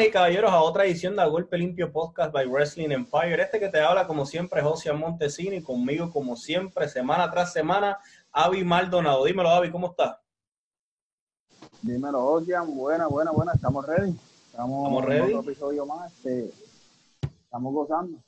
damas y caballeros, a otra edición de Golpe Limpio Podcast by Wrestling Empire. Este que te habla, como siempre, José Montesini, y conmigo, como siempre, semana tras semana, Avi Maldonado. Dímelo, Avi, ¿cómo estás? Dímelo, Ocean. Buena, buena, buena. Estamos ready. Estamos, ¿Estamos ready? Otro episodio más. Este, estamos gozando.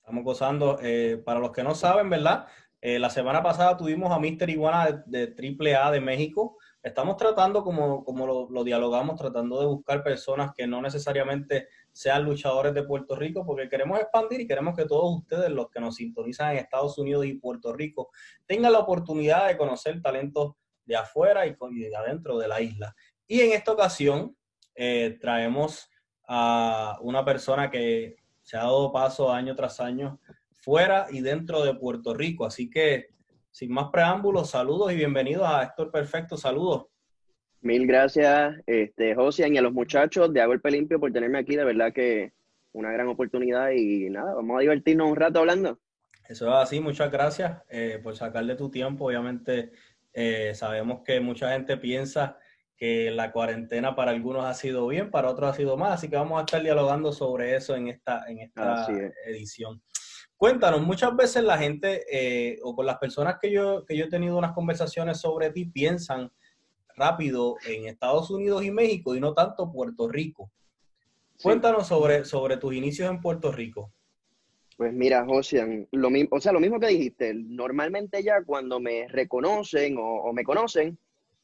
Estamos gozando. Eh, para los que no saben, ¿verdad? Eh, la semana pasada tuvimos a Mr. Iguana de, de AAA de México. Estamos tratando, como, como lo, lo, dialogamos, tratando de buscar personas que no necesariamente sean luchadores de Puerto Rico, porque queremos expandir y queremos que todos ustedes, los que nos sintonizan en Estados Unidos y Puerto Rico, tengan la oportunidad de conocer talentos de afuera y, y de adentro de la isla. Y en esta ocasión eh, traemos a una persona que se ha dado paso año tras año fuera y dentro de Puerto Rico. Así que, sin más preámbulos, saludos y bienvenidos a Héctor Perfecto. Saludos. Mil gracias, este, José, y a los muchachos de A Golpe Limpio por tenerme aquí. De verdad que una gran oportunidad y nada, vamos a divertirnos un rato hablando. Eso es así, muchas gracias eh, por sacarle tu tiempo. Obviamente, eh, sabemos que mucha gente piensa que la cuarentena para algunos ha sido bien, para otros ha sido más, así que vamos a estar dialogando sobre eso en esta, en esta edición. Cuéntanos, muchas veces la gente eh, o con las personas que yo, que yo he tenido unas conversaciones sobre ti piensan rápido en Estados Unidos y México y no tanto Puerto Rico. Cuéntanos sí. sobre, sobre tus inicios en Puerto Rico. Pues mira, José, lo mismo, o sea, lo mismo que dijiste, normalmente ya cuando me reconocen o, o me conocen,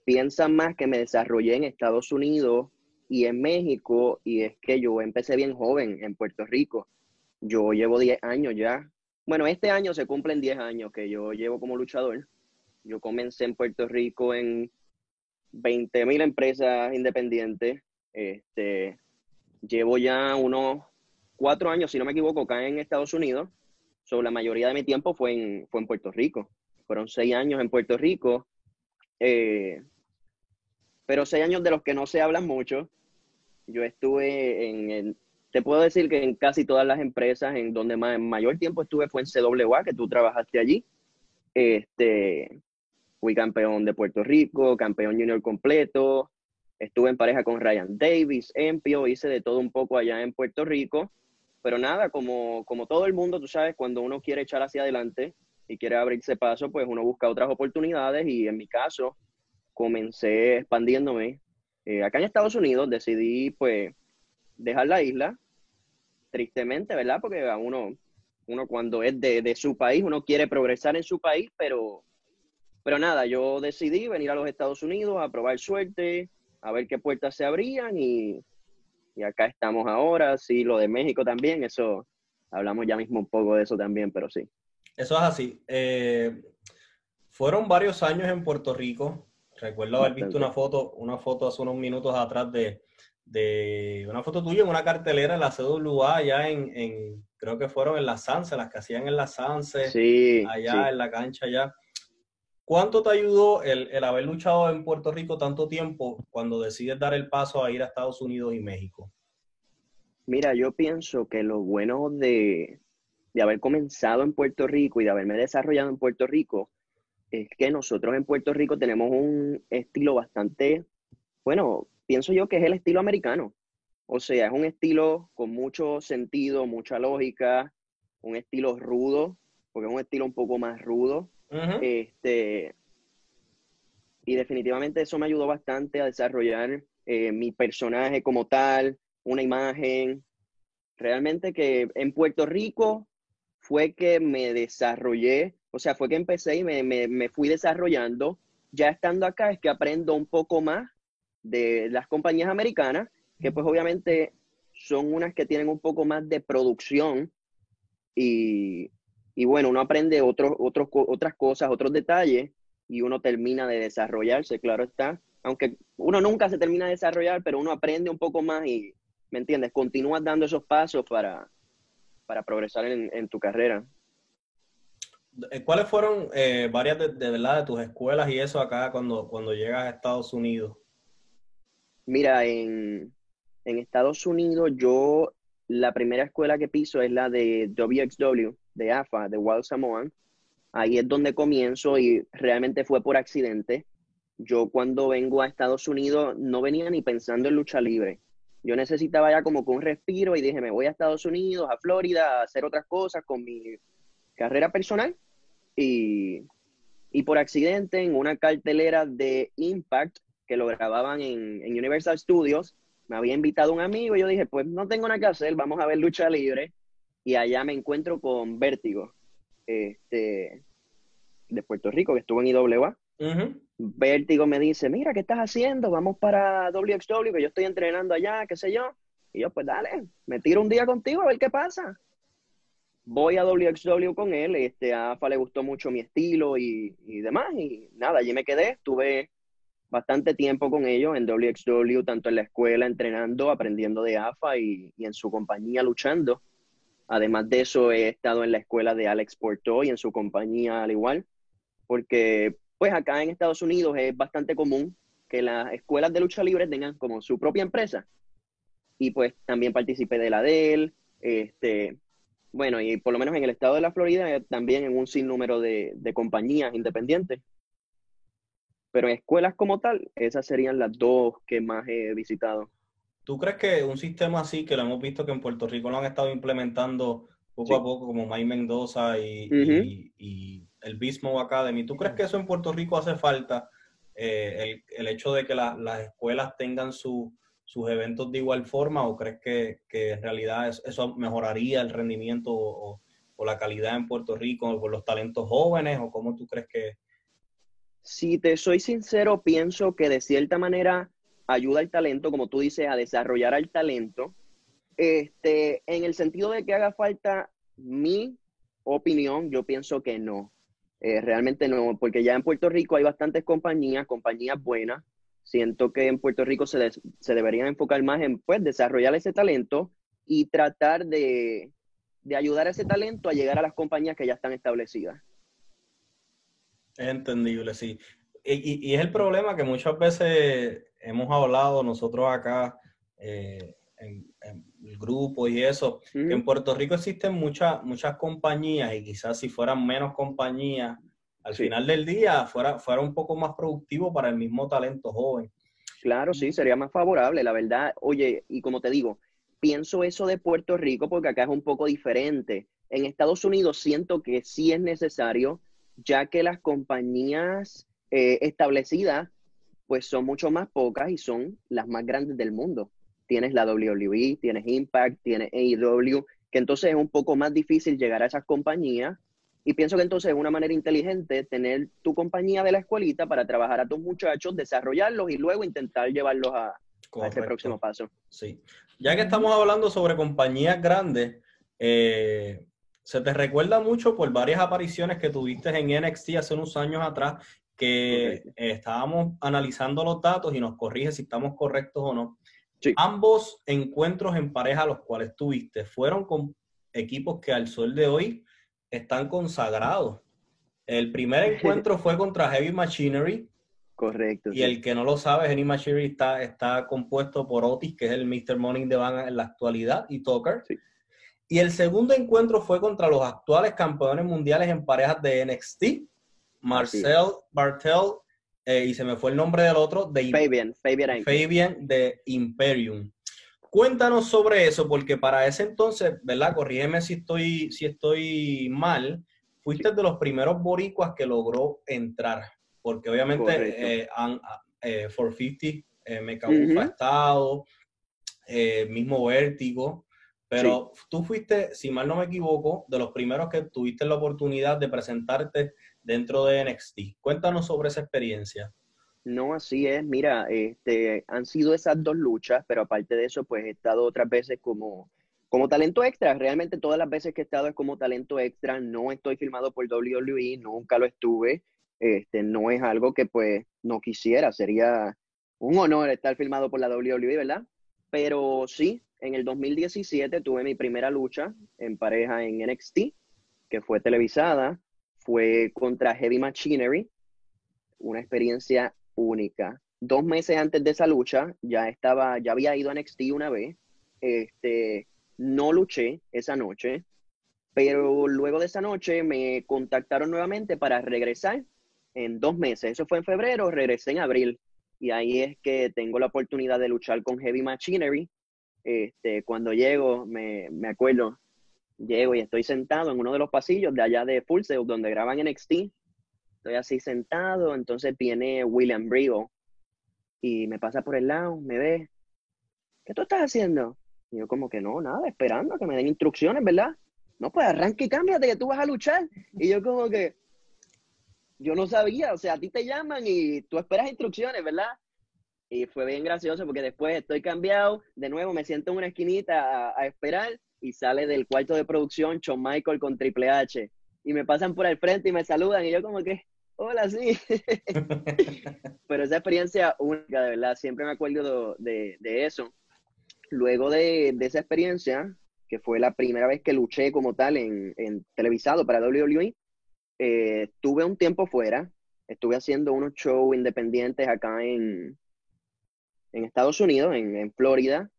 piensan más que me desarrollé en Estados Unidos y en México, y es que yo empecé bien joven en Puerto Rico. Yo llevo 10 años ya. Bueno, este año se cumplen 10 años que yo llevo como luchador. Yo comencé en Puerto Rico en 20 mil empresas independientes. Este, llevo ya unos cuatro años, si no me equivoco, acá en Estados Unidos. So, la mayoría de mi tiempo fue en, fue en Puerto Rico. Fueron seis años en Puerto Rico. Eh, pero seis años de los que no se hablan mucho. Yo estuve en, en, te puedo decir que en casi todas las empresas, en donde más, mayor tiempo estuve fue en CWA, que tú trabajaste allí. Este, fui campeón de Puerto Rico, campeón junior completo, estuve en pareja con Ryan Davis, Empio, hice de todo un poco allá en Puerto Rico. Pero nada, como, como todo el mundo, tú sabes, cuando uno quiere echar hacia adelante y quiere abrirse paso, pues uno busca otras oportunidades y en mi caso, comencé expandiéndome. Eh, acá en Estados Unidos decidí pues dejar la isla, tristemente, ¿verdad? Porque a uno, uno cuando es de, de, su país, uno quiere progresar en su país, pero, pero nada, yo decidí venir a los Estados Unidos a probar suerte, a ver qué puertas se abrían y, y acá estamos ahora, sí, lo de México también, eso, hablamos ya mismo un poco de eso también, pero sí. Eso es así. Eh, fueron varios años en Puerto Rico, Recuerdo haber visto una foto, una foto hace unos minutos atrás de, de una foto tuya en una cartelera en la CWA, allá en, en creo que fueron en la Sanse, las que hacían en la Sanse, sí, allá sí. en la cancha allá. ¿Cuánto te ayudó el, el, haber luchado en Puerto Rico tanto tiempo cuando decides dar el paso a ir a Estados Unidos y México? Mira, yo pienso que lo bueno de, de haber comenzado en Puerto Rico y de haberme desarrollado en Puerto Rico es que nosotros en Puerto Rico tenemos un estilo bastante, bueno, pienso yo que es el estilo americano. O sea, es un estilo con mucho sentido, mucha lógica, un estilo rudo, porque es un estilo un poco más rudo. Uh -huh. Este, y definitivamente eso me ayudó bastante a desarrollar eh, mi personaje como tal, una imagen. Realmente que en Puerto Rico fue que me desarrollé o sea, fue que empecé y me, me, me, fui desarrollando. Ya estando acá es que aprendo un poco más de las compañías americanas, que pues obviamente son unas que tienen un poco más de producción y, y bueno, uno aprende otros, otros, otras cosas, otros detalles y uno termina de desarrollarse, claro está. Aunque uno nunca se termina de desarrollar, pero uno aprende un poco más y, ¿me entiendes? Continúas dando esos pasos para, para progresar en, en tu carrera. ¿Cuáles fueron eh, varias de, de, verdad de tus escuelas y eso acá cuando, cuando llegas a Estados Unidos? Mira, en, Estados Unidos yo la primera escuela que piso es la de WXW, de AFA, de Wild Samoan. Ahí es donde comienzo y realmente fue por accidente. Yo cuando vengo a Estados Unidos no venía ni pensando en lucha libre. Yo necesitaba ya como un respiro y dije, me voy a Estados Unidos, a Florida, a hacer otras cosas con mi carrera personal. Y, y por accidente, en una cartelera de Impact que lo grababan en, en Universal Studios, me había invitado un amigo y yo dije, pues no tengo nada que hacer, vamos a ver lucha libre. Y allá me encuentro con Vértigo, este, de Puerto Rico, que estuvo en IWA. Vértigo me dice, mira, ¿qué estás haciendo? Vamos para WXW, que yo estoy entrenando allá, qué sé yo. Y yo, pues dale, me tiro un día contigo a ver qué pasa. Voy a WXW con él, este, a AFA le gustó mucho mi estilo y, y demás, y nada, allí me quedé, estuve bastante tiempo con ellos en WXW, tanto en la escuela entrenando, aprendiendo de AFA y, y, en su compañía luchando. Además de eso, he estado en la escuela de Alex Porto y en su compañía al igual, porque pues acá en Estados Unidos es bastante común que las escuelas de lucha libre tengan como su propia empresa. Y pues también participé de la de él, este, bueno, y por lo menos en el estado de la Florida eh, también en un sinnúmero de, de compañías independientes. Pero en escuelas como tal, esas serían las dos que más he visitado. ¿Tú crees que un sistema así, que lo hemos visto que en Puerto Rico lo han estado implementando poco sí. a poco, como Mike Mendoza y, uh -huh. y, y, el Bismo Academy, ¿tú crees que eso en Puerto Rico hace falta? Eh, el, el, hecho de que la, las escuelas tengan su, sus eventos de igual forma o crees que, que en realidad eso, mejoraría el rendimiento o, o, la calidad en Puerto Rico por los talentos jóvenes o cómo tú crees que, si te soy sincero, pienso que de cierta manera ayuda al talento, como tú dices, a desarrollar al talento. Este, en el sentido de que haga falta mi opinión, yo pienso que no. Eh, realmente no, porque ya en Puerto Rico hay bastantes compañías, compañías buenas. Siento que en Puerto Rico se, de, se deberían enfocar más en pues, desarrollar ese talento y tratar de, de ayudar a ese talento a llegar a las compañías que ya están establecidas. Es entendible, sí. Y, y, es el problema que muchas veces hemos hablado nosotros acá eh, en, en, el grupo y eso, que en Puerto Rico existen muchas muchas compañías y quizás si fueran menos compañías, al sí. final del día fuera, fuera un poco más productivo para el mismo talento joven. Claro, sí, sería más favorable, la verdad. Oye, y como te digo, pienso eso de Puerto Rico porque acá es un poco diferente. En Estados Unidos siento que sí es necesario ya que las compañías eh, establecidas pues son mucho más pocas y son las más grandes del mundo. Tienes la WWE, tienes Impact, tienes AEW, que entonces es un poco más difícil llegar a esas compañías y pienso que entonces es una manera inteligente tener tu compañía de la escuelita para trabajar a tus muchachos, desarrollarlos y luego intentar llevarlos a, a ese próximo paso. Sí. Ya que estamos hablando sobre compañías grandes, eh, se te recuerda mucho por varias apariciones que tuviste en NXT hace unos años atrás, que estábamos analizando los datos y nos corrige si estamos correctos o no. Sí. Ambos encuentros en pareja los cuales tuviste fueron con equipos que al sol de hoy están consagrados. El primer encuentro fue contra Heavy Machinery. Correcto. Y sí. el que no lo sabe, Heavy Machinery está, está compuesto por Otis, que es el Mr. Morning de Van en la actualidad, y Tucker. Sí. Y el segundo encuentro fue contra los actuales campeones mundiales en parejas de NXT, Marcel Bartel, eh, y se me fue el nombre del otro, de Fabian, Fabian, Fabian de Imperium. Cuéntanos sobre eso, porque para ese entonces, ¿verdad? Corrígeme si estoy, si estoy mal, fuiste de los primeros boricuas que logró entrar, porque obviamente eh, han, eh, 450 eh, me uh -huh. estado, eh, mismo Vértigo, pero sí. tú fuiste, si mal no me equivoco, de los primeros que tuviste la oportunidad de presentarte dentro de NXT. Cuéntanos sobre esa experiencia. No, así es. Mira, este, han sido esas dos luchas, pero aparte de eso, pues he estado otras veces como, como talento extra. Realmente todas las veces que he estado es como talento extra. No estoy filmado por WWE, nunca lo estuve. Este, no es algo que pues no quisiera. Sería un honor estar filmado por la WWE, ¿verdad? Pero sí, en el 2017 tuve mi primera lucha en pareja en NXT, que fue televisada. Fue contra Heavy Machinery. Una experiencia única. Dos meses antes de esa lucha, ya estaba, ya había ido a NXT una vez. Este, no luché esa noche, pero luego de esa noche me contactaron nuevamente para regresar en dos meses. Eso fue en febrero, regresé en abril. Y ahí es que tengo la oportunidad de luchar con Heavy Machinery Este, cuando llego, me, me acuerdo, llego y estoy sentado en uno de los pasillos de allá de Full Sail, donde graban NXT. Estoy así sentado, entonces viene William Brigo y me pasa por el lado, me ve. ¿Qué tú estás haciendo? Y yo como que no, nada, esperando que me den instrucciones, ¿verdad? No, pues arranque y cámbiate que tú vas a luchar. Y yo como que, yo no sabía, o sea, a ti te llaman y tú esperas instrucciones, ¿verdad? Y fue bien gracioso porque después estoy cambiado, de nuevo me siento en una esquinita a, a esperar y sale del cuarto de producción Shawn Michael con Triple H. Y me pasan por el frente y me saludan y yo como que, hola, sí. Pero esa experiencia única, de verdad, siempre me acuerdo de, de eso. Luego de, de, esa experiencia, que fue la primera vez que luché como tal en, en televisado para WWE, eh, tuve un tiempo fuera, estuve haciendo unos shows independientes acá en, en Estados Unidos, en, en Florida.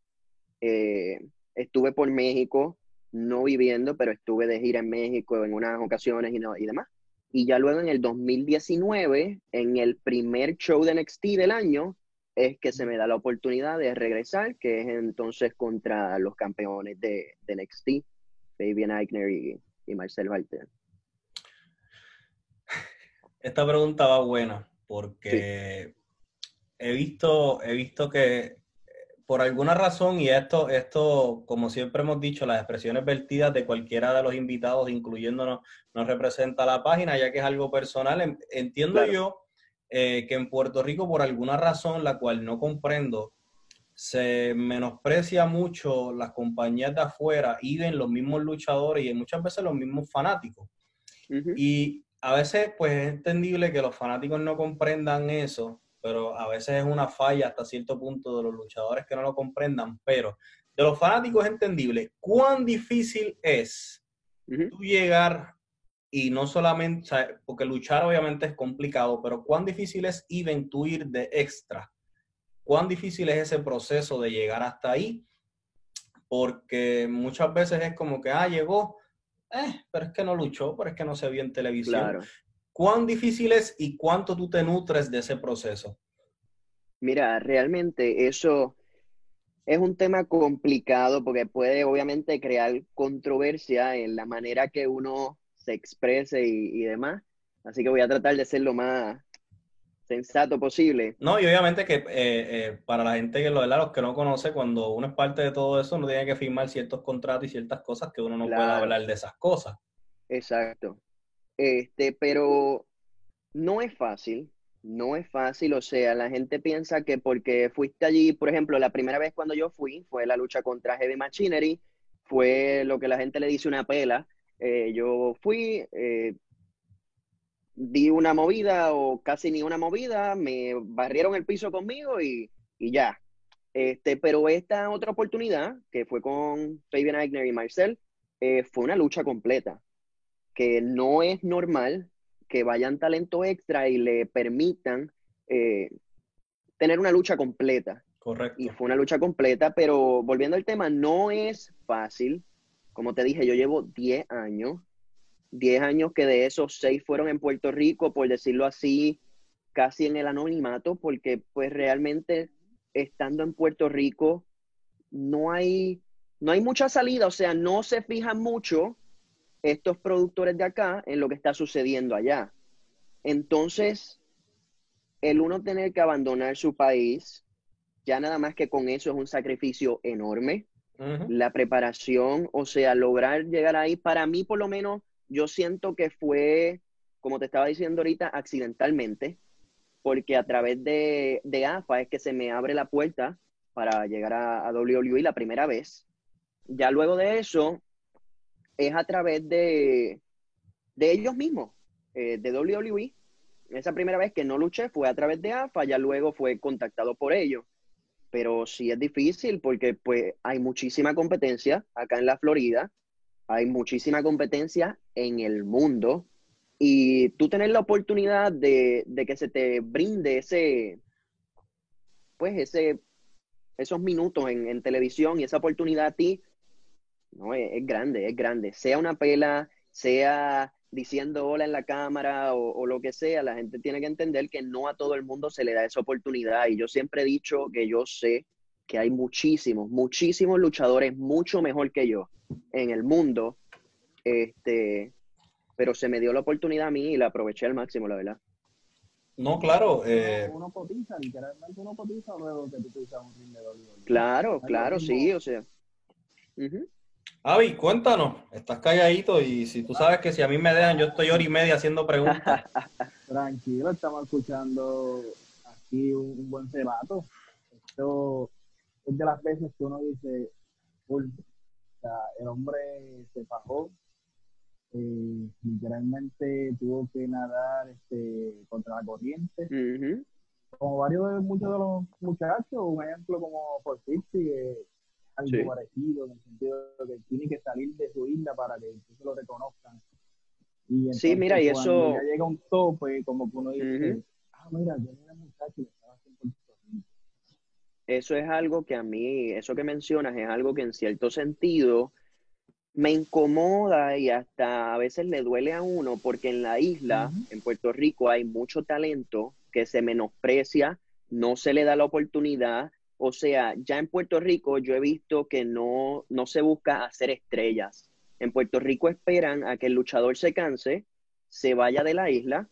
Eh, estuve por México, no viviendo, pero estuve de gira en México en unas ocasiones y, no, y demás. Y ya luego en el 2019, en el primer show de NXT del año, es que se me da la oportunidad de regresar, que es entonces contra los campeones de, de NXT, Fabian Eichner y, y Marcel Walter. Esta pregunta va buena, porque sí. He, visto, he visto que por alguna razón, y esto, esto, como siempre hemos dicho, las expresiones vertidas de cualquiera de los invitados, incluyéndonos, nos representa la página, ya que es algo personal. Entiendo claro. yo eh, que en Puerto Rico, por alguna razón, la cual no comprendo, se menosprecia mucho las compañías de afuera y ven los mismos luchadores y muchas veces los mismos fanáticos. Uh -huh. Y a veces, pues es entendible que los fanáticos no comprendan eso, pero a veces es una falla hasta cierto punto de los luchadores que no lo comprendan, pero de los fanáticos es entendible. ¿Cuán difícil es uh -huh. tú llegar y no solamente, porque luchar obviamente es complicado, pero cuán difícil es even tú ir de extra? ¿Cuán difícil es ese proceso de llegar hasta ahí? Porque muchas veces es como que, ah, llegó, eh, pero es que no luchó, pero es que no se vio en televisión. Claro. ¿Cuán difícil es y cuánto tú te nutres de ese proceso? Mira, realmente eso es un tema complicado porque puede obviamente crear controversia en la manera que uno se exprese y, y demás. Así que voy a tratar de ser lo más sensato posible. No, y obviamente que eh, eh, para la gente que lo de los que no conoce, cuando uno es parte de todo eso, uno tiene que firmar ciertos contratos y ciertas cosas que uno no claro. puede hablar de esas cosas. Exacto. Este, pero no es fácil, no es fácil, o sea, la gente piensa que porque fuiste allí, por ejemplo, la primera vez cuando yo fui fue la lucha contra Heavy Machinery, fue lo que la gente le dice una pela. Eh, yo fui, eh, di una movida o casi ni una movida, me barrieron el piso conmigo y, y ya. Este, pero esta otra oportunidad, que fue con Fabian Eigner y Marcel, eh, fue una lucha completa que no es normal que vayan talento extra y le permitan eh, tener una lucha completa. Correcto. Y fue una lucha completa, pero volviendo al tema, no es fácil. Como te dije, yo llevo 10 años, 10 años que de esos 6 fueron en Puerto Rico, por decirlo así, casi en el anonimato, porque pues realmente estando en Puerto Rico no hay, no hay mucha salida, o sea, no se fijan mucho estos productores de acá en lo que está sucediendo allá. Entonces, el uno tener que abandonar su país, ya nada más que con eso es un sacrificio enorme. Uh -huh. La preparación, o sea, lograr llegar ahí, para mí por lo menos, yo siento que fue, como te estaba diciendo ahorita, accidentalmente, porque a través de, de AFA es que se me abre la puerta para llegar a, a WWE la primera vez. Ya luego de eso, es a través de, de ellos mismos, eh, de WWE. Esa primera vez que no luché fue a través de AFA, ya luego fue contactado por ellos. Pero sí es difícil porque pues hay muchísima competencia acá en la Florida, hay muchísima competencia en el mundo y tú tener la oportunidad de, de que se te brinde ese, pues ese, esos minutos en, en televisión y esa oportunidad a ti, no, es, es, grande, es grande. Sea una pela, sea diciendo hola en la cámara o, o, lo que sea, la gente tiene que entender que no a todo el mundo se le da esa oportunidad. Y yo siempre he dicho que yo sé que hay muchísimos, muchísimos luchadores mucho mejor que yo en el mundo. Este, pero se me dio la oportunidad a mí y la aproveché al máximo, la verdad. No, claro. Eh... Uno cotiza, literalmente uno cotiza luego que tú un ring de Claro, claro, sí, o sea. Avi, cuéntanos, estás calladito y si tú sabes que si a mí me dejan, yo estoy hora y media haciendo preguntas. Tranquilo, estamos escuchando aquí un, buen cebato. Esto es de las veces que uno dice, o sea, el hombre se bajó, eh, literalmente tuvo que nadar este, contra la corriente. Como varios de muchos de los muchachos, un ejemplo como por que algo parecido, en el sentido de que tiene que salir de su isla para que se lo reconozcan. Y sí, mira, y eso. Ya llega un tope, como que uno dice, ah, mira, yo era muchacho y estaba haciendo Eso es algo que a mí, eso que mencionas, es algo que en cierto sentido me incomoda y hasta a veces le duele a uno porque en la isla, en Puerto Rico, hay mucho talento que se menosprecia, no se le da la oportunidad. O sea, ya en Puerto Rico yo he visto que no, no se busca hacer estrellas. En Puerto Rico esperan a que el luchador se canse, se vaya de la isla,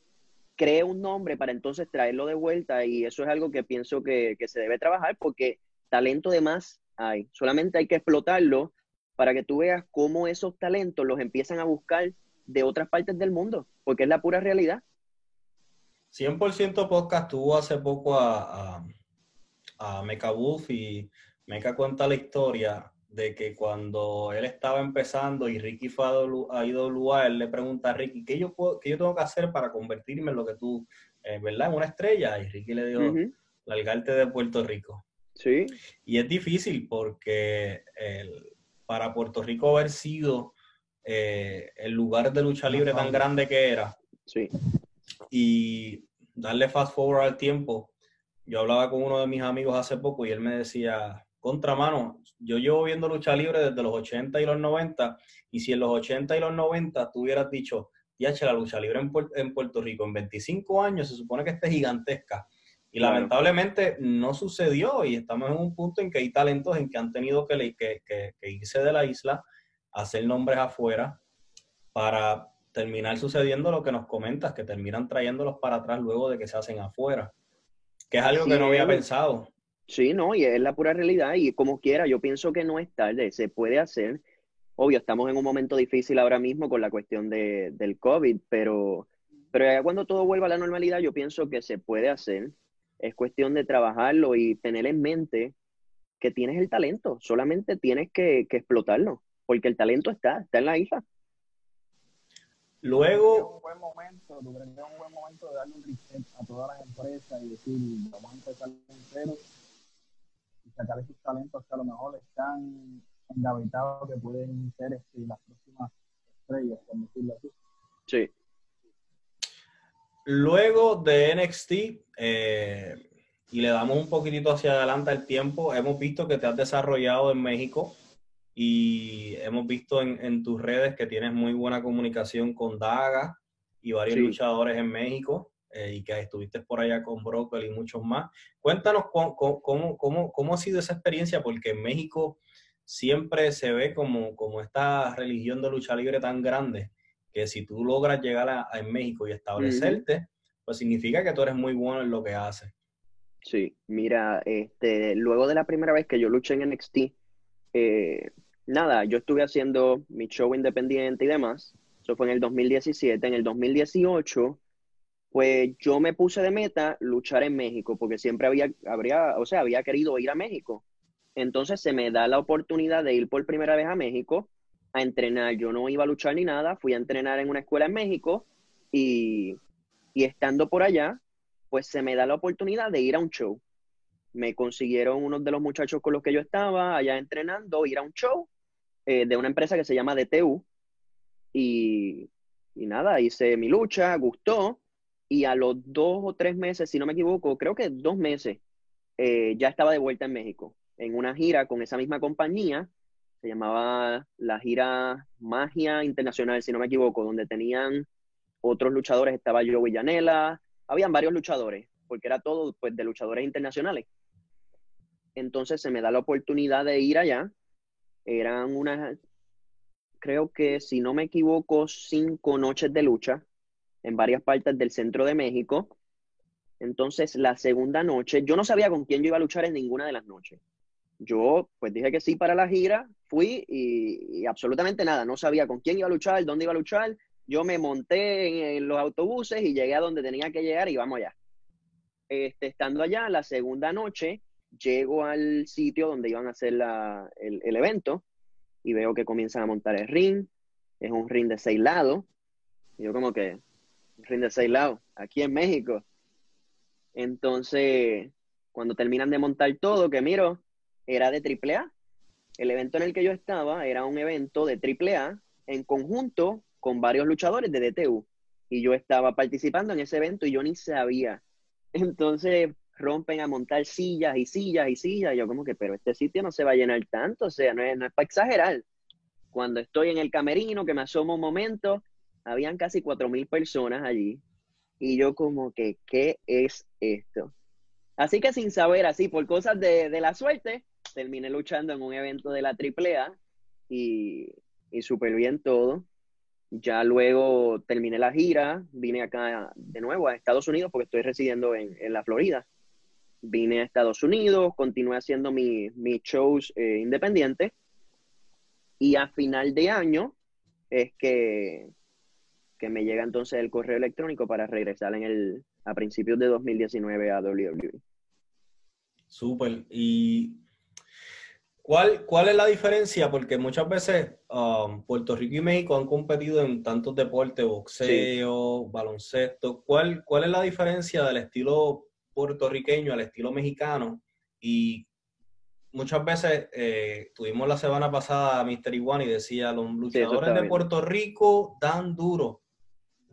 cree un nombre para entonces traerlo de vuelta y eso es algo que pienso que, que se debe trabajar porque talento de más hay. Solamente hay que explotarlo para que tú veas cómo esos talentos los empiezan a buscar de otras partes del mundo, porque es la pura realidad. 100% Podcast tuvo hace poco a, a, a Mecha Wolf y Mecha cuenta la historia de que cuando él estaba empezando y Ricky fue a IWA, él le pregunta a Ricky, ¿qué yo, puedo, qué yo tengo que hacer para convertirme en lo que tú, eh, ¿verdad? En una estrella. Y Ricky le dijo, largarte de Puerto Rico. Sí. Y es difícil porque el, para Puerto Rico haber sido eh, el lugar de lucha libre tan grande que era. Sí. Y darle fast forward al tiempo. Yo hablaba con uno de mis amigos hace poco y él me decía, contramano, yo llevo viendo lucha libre desde los 80 y los 90, y si en los 80 y los 90 tú hubieras dicho, che, la lucha libre en, en Puerto Rico en 25 años se supone que esté gigantesca, y lamentablemente no sucedió y estamos en un punto en que hay talentos en que han tenido que, que, irse de la isla, hacer nombres afuera para terminar sucediendo lo que nos comentas, que terminan trayéndolos para atrás luego de que se hacen afuera, que es algo que no había pensado. Sí, no, y es la pura realidad y como quiera, yo pienso que no es tarde, se puede hacer. Obvio, estamos en un momento difícil ahora mismo con la cuestión de, del COVID, pero, pero ya cuando todo vuelva a la normalidad, yo pienso que se puede hacer es cuestión de trabajarlo y tener en mente que tienes el talento, solamente tienes que, explotarlo, porque el talento está, está en la isla. Luego... Un buen momento, un buen momento de darle un reset a todas las empresas y decir, vamos a empezar cero y sacar esos talentos que a lo mejor están engavetados, que pueden ser este, las próximas estrellas, por decirlo así. Sí. Luego de NXT, eh, y le damos un poquitito hacia adelante el tiempo, hemos visto que te has desarrollado en México y hemos visto en, tus redes que tienes muy buena comunicación con Daga y varios luchadores en México eh, y que estuviste por allá con Broccoli y muchos más. Cuéntanos cómo, cómo, cómo, cómo, ha sido esa experiencia, porque en México siempre se ve como, como esta religión de lucha libre tan grande que si tú logras llegar a, en México y establecerte, pues significa que tú eres muy bueno en lo que haces. Sí, mira, este, luego de la primera vez que yo luché en NXT, eh, nada, yo estuve haciendo mi show independiente y demás. Eso fue en el 2017. En el 2018, pues yo me puse de meta luchar en México, porque siempre había, habría, o sea, había querido ir a México. Entonces se me da la oportunidad de ir por primera vez a México a entrenar. Yo no iba a luchar ni nada, fui a entrenar en una escuela en México y, estando por allá, pues se me da la oportunidad de ir a un show. Me consiguieron unos de los muchachos con los que yo estaba allá entrenando, ir a un show eh, de una empresa que se llama DTU. Y, y nada, hice mi lucha, gustó. Y a los dos o tres meses, si no me equivoco, creo que dos meses, eh, ya estaba de vuelta en México, en una gira con esa misma compañía se llamaba la gira Magia Internacional, si no me equivoco, donde tenían otros luchadores, estaba Joe Villanela, habían varios luchadores, porque era todo pues, de luchadores internacionales. Entonces se me da la oportunidad de ir allá. Eran unas, creo que si no me equivoco, cinco noches de lucha en varias partes del centro de México. Entonces, la segunda noche, yo no sabía con quién yo iba a luchar en ninguna de las noches. Yo, pues dije que sí para la gira, fui y, absolutamente nada, no sabía con quién iba a luchar, dónde iba a luchar. Yo me monté en, los autobuses y llegué a donde tenía que llegar y vamos allá. Este, estando allá, la segunda noche, llego al sitio donde iban a hacer el, el evento y veo que comienzan a montar el ring. Es un ring de seis lados. Y yo como que, un ring de seis lados, aquí en México. Entonces, cuando terminan de montar todo, que miro, era de AAA. El evento en el que yo estaba era un evento de AAA en conjunto con varios luchadores de DTU. Y yo estaba participando en ese evento y yo ni sabía. Entonces rompen a montar sillas y sillas y sillas. Yo como que, pero este sitio no se va a llenar tanto, o sea, no es, no es para exagerar. Cuando estoy en el camerino, que me asomo un momento, habían casi cuatro mil personas allí. Y yo como que, ¿qué es esto? Así que sin saber, así por cosas de, la suerte, terminé luchando en un evento de la AAA y, y súper bien todo. Ya luego terminé la gira, vine acá de nuevo a Estados Unidos porque estoy residiendo en, la Florida. Vine a Estados Unidos, continué haciendo mis shows eh, independientes y a final de año es que, que me llega entonces el correo electrónico para regresar en el, a principios de 2019 a WWE. Súper. ¿Y cuál, cuál es la diferencia? Porque muchas veces um, Puerto Rico y México han competido en tantos deportes, boxeo, baloncesto. ¿Cuál, ¿Cuál es la diferencia del estilo puertorriqueño al estilo mexicano? Y muchas veces eh, tuvimos la semana pasada a Mr. Iguan y decía, los luchadores de Puerto Rico dan duro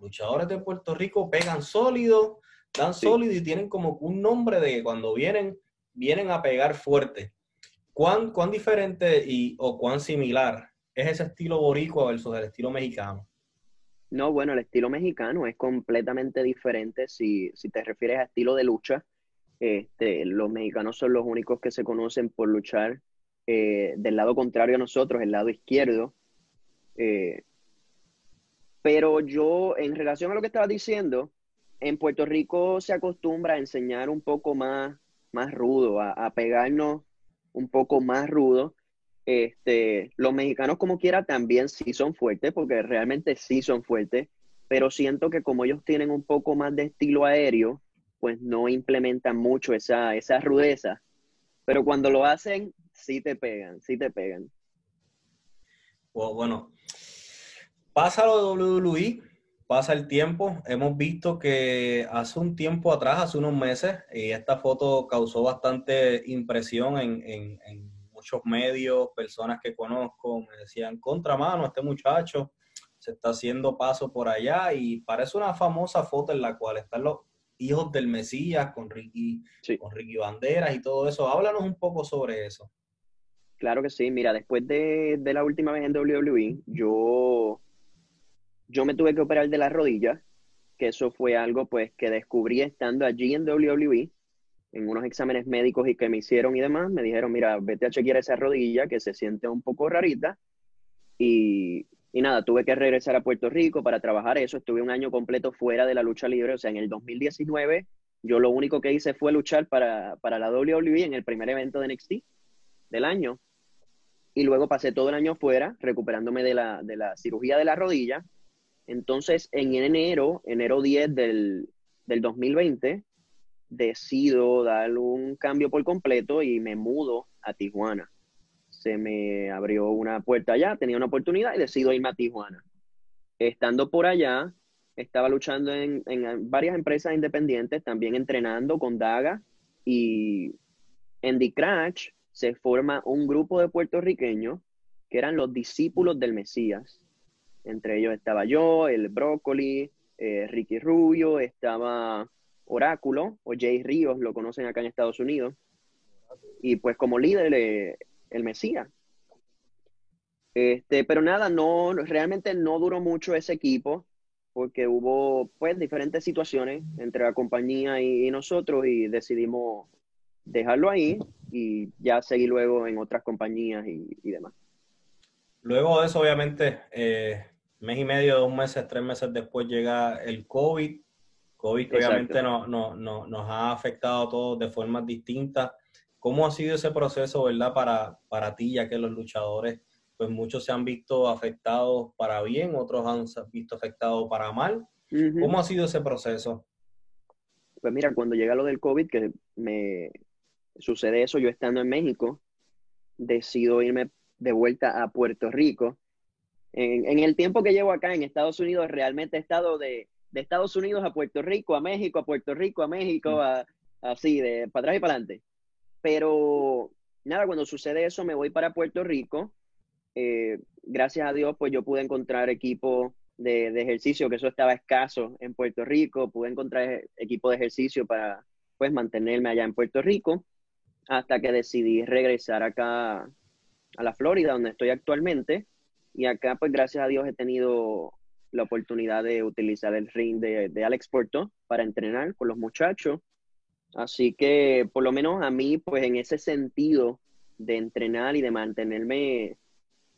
luchadores de Puerto Rico pegan sólido, dan sólido y tienen como un nombre de que cuando vienen, vienen a pegar fuerte. ¿Cuán, cuán diferente y, o cuán similar es ese estilo boricua versus el estilo mexicano? No, bueno, el estilo mexicano es completamente diferente si, te refieres a estilo de lucha. Este, los mexicanos son los únicos que se conocen por luchar eh, del lado contrario a nosotros, el lado izquierdo. Eh, pero yo, en relación a lo que estaba diciendo, en Puerto Rico se acostumbra a enseñar un poco más, más rudo, a, pegarnos un poco más rudo. Este, los mexicanos como quiera también sí son fuertes, porque realmente sí son fuertes, pero siento que como ellos tienen un poco más de estilo aéreo, pues no implementan mucho esa, esa rudeza. Pero cuando lo hacen, sí te pegan, sí te pegan. bueno, Pasa lo de WWE, pasa el tiempo. Hemos visto que hace un tiempo atrás, hace unos meses, y esta foto causó bastante impresión en, muchos medios, personas que conozco me decían, contramano, este muchacho se está haciendo paso por allá y parece una famosa foto en la cual están los hijos del Mesías con Ricky, con Ricky Banderas y todo eso. Háblanos un poco sobre eso. Claro que sí, mira, después de, de la última vez en WWE, yo yo me tuve que operar de la rodilla, que eso fue algo pues que descubrí estando allí en WWE, en unos exámenes médicos y que me hicieron y demás, me dijeron, mira, vete a esa rodilla que se siente un poco rarita. Y, y nada, tuve que regresar a Puerto Rico para trabajar eso. Estuve un año completo fuera de la lucha libre, o sea, en el 2019 yo lo único que hice fue luchar para, para la WWE en el primer evento de NXT del año. Y luego pasé todo el año fuera, recuperándome de la, de la cirugía de la rodilla entonces, en enero, enero 10 del, 2020, decido dar un cambio por completo y me mudo a Tijuana. Se me abrió una puerta allá, tenía una oportunidad y decido irme a Tijuana. Estando por allá, estaba luchando en, en varias empresas independientes, también entrenando con Daga y en The Crash se forma un grupo de puertorriqueños que eran los discípulos del Mesías entre ellos estaba yo, el Brócoli, eh, Ricky Rubio, estaba Oráculo, o Jay Ríos, lo conocen acá en Estados Unidos. Y pues como líder, eh, el Mesías. Este, pero nada, no, realmente no duró mucho ese equipo porque hubo pues diferentes situaciones entre la compañía y, nosotros y decidimos dejarlo ahí. y ya seguí luego en otras compañías y, demás. Luego de eso, obviamente, eh, mes y medio, dos meses, tres meses después llega el COVID. COVID obviamente no, no, no, nos ha afectado a todos de formas distintas. ¿Cómo ha sido ese proceso, verdad, para, para ti, ya que los luchadores, pues muchos se han visto afectados para bien, otros han visto afectados para mal? ¿Cómo ha sido ese proceso? Pues mira, cuando llega lo del COVID, que me sucede eso, yo estando en México, decido irme de vuelta a Puerto Rico. En, el tiempo que llevo acá en Estados Unidos, realmente he estado de, Estados Unidos a Puerto Rico, a México, a Puerto Rico, a México, mm. así, de para atrás y para adelante. Pero nada, cuando sucede eso, me voy para Puerto Rico. Eh, gracias a Dios, pues yo pude encontrar equipo de, ejercicio, que eso estaba escaso en Puerto Rico. Pude encontrar equipo de ejercicio para pues mantenerme allá en Puerto Rico hasta que decidí regresar acá a la Florida, donde estoy actualmente. Y acá, pues gracias a Dios, he tenido la oportunidad de utilizar el ring de, de Alex Porto para entrenar con los muchachos. Así que, por lo menos a mí, pues en ese sentido de entrenar y de mantenerme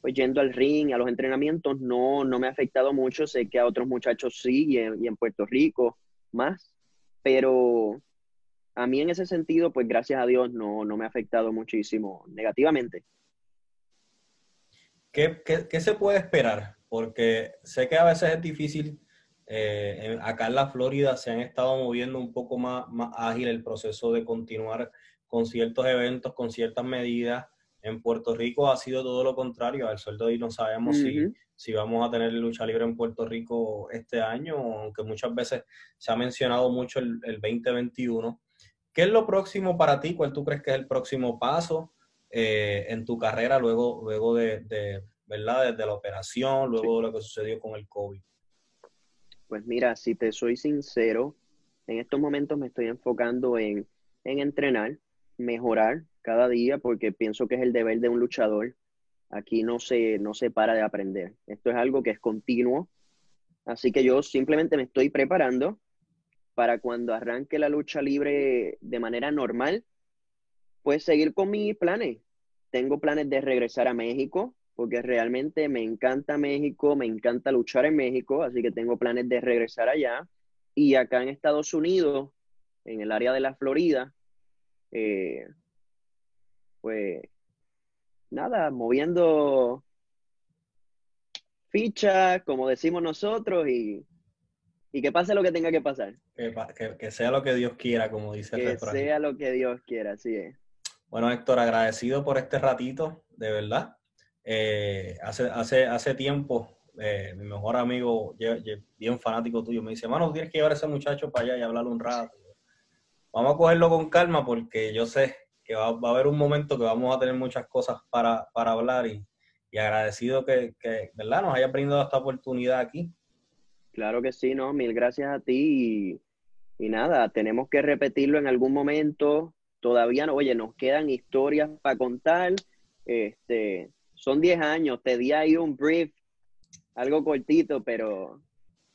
pues yendo al ring, a los entrenamientos, no, no me ha afectado mucho. Sé que a otros muchachos sí, y en, Puerto Rico más, pero a mí en ese sentido, pues gracias a Dios no, me ha afectado muchísimo negativamente. ¿Qué, se puede esperar? Porque sé que a veces es difícil. Eh, acá en la Florida se han estado moviendo un poco más, más ágil el proceso de continuar con ciertos eventos, con ciertas medidas. En Puerto Rico ha sido todo lo contrario. Al sueldo y no sabemos si, si vamos a tener lucha libre en Puerto Rico este año, aunque muchas veces se ha mencionado mucho el, el 2021. ¿Qué es lo próximo para ti? ¿Cuál tú crees que es el próximo paso eh, en tu carrera luego, luego de, ¿verdad? Desde la operación, luego de lo que sucedió con el COVID? Pues mira, si te soy sincero, en estos momentos me estoy enfocando en, entrenar, mejorar cada día, porque pienso que es el deber de un luchador. Aquí no se, no se para de aprender. Esto es algo que es continuo. Así que yo simplemente me estoy preparando para cuando arranque la lucha libre de manera normal, pues seguir con mis planes. Tengo planes de regresar a México, porque realmente me encanta México, me encanta luchar en México, así que tengo planes de regresar allá. Y acá en Estados Unidos, en el área de la Florida, eh, pues nada, moviendo fichas, como decimos nosotros, y y que pase lo que tenga que pasar. Que, sea lo que Dios quiera, como dice el refrán. Que sea lo que Dios quiera, así es. Bueno, Héctor, agradecido por este ratito, de verdad. Eh, hace, hace, hace tiempo, eh, mi mejor amigo, bien fanático tuyo, me dice, mano, tienes que llevar a ese muchacho para allá y hablarle un rato. Vamos a cogerlo con calma porque yo sé que va, a haber un momento que vamos a tener muchas cosas para, hablar y, agradecido que, que, ¿verdad? nos haya brindado esta oportunidad aquí. Claro que sí, ¿no? Mil gracias a ti y, nada, tenemos que repetirlo en algún momento. Todavía no, oye, nos quedan historias para contar. Este, son 10 años, te di ahí un brief, algo cortito, pero...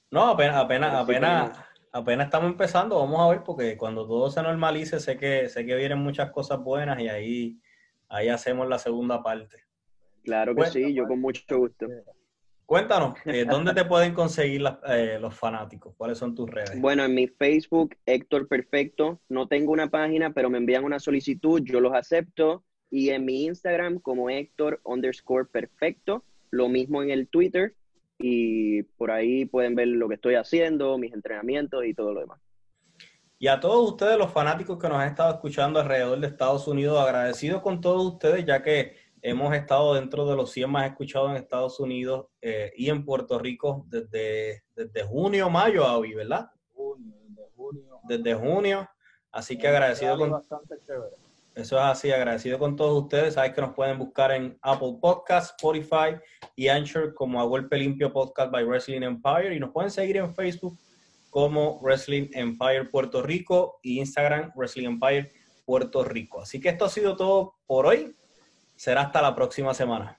No, apenas, apenas, apenas, apenas estamos empezando, vamos a ver, porque cuando todo se normalice, sé que, sé que vienen muchas cosas buenas y ahí, ahí hacemos la segunda parte. Claro que sí, yo con mucho gusto. Cuéntanos, eh, ¿dónde te pueden conseguir eh, los fanáticos? ¿Cuáles son tus redes? Bueno, en mi Facebook, Héctor Perfecto. No tengo una página, pero me envían una solicitud, yo los acepto. Y en mi Instagram, como Héctor underscore perfecto. Lo mismo en el Twitter. Y por ahí pueden ver lo que estoy haciendo, mis entrenamientos y todo lo demás. Y a todos ustedes, los fanáticos que nos han estado escuchando alrededor de Estados Unidos, agradecidos con todos ustedes, ya que Hemos estado dentro de los 100 más escuchados en Estados Unidos eh, y en Puerto Rico desde, desde junio, mayo, Avi, ¿verdad? desde junio. Desde junio. Así que agradecido con... Eso es así, agradecido con todos ustedes. Sabes que nos pueden buscar en Apple Podcast, Spotify y Anchor como A Golpe Limpio Podcast by Wrestling Empire. Y nos pueden seguir en Facebook como Wrestling Empire Puerto Rico y Instagram Wrestling Empire Puerto Rico. Así que esto ha sido todo por hoy. Será hasta la próxima semana.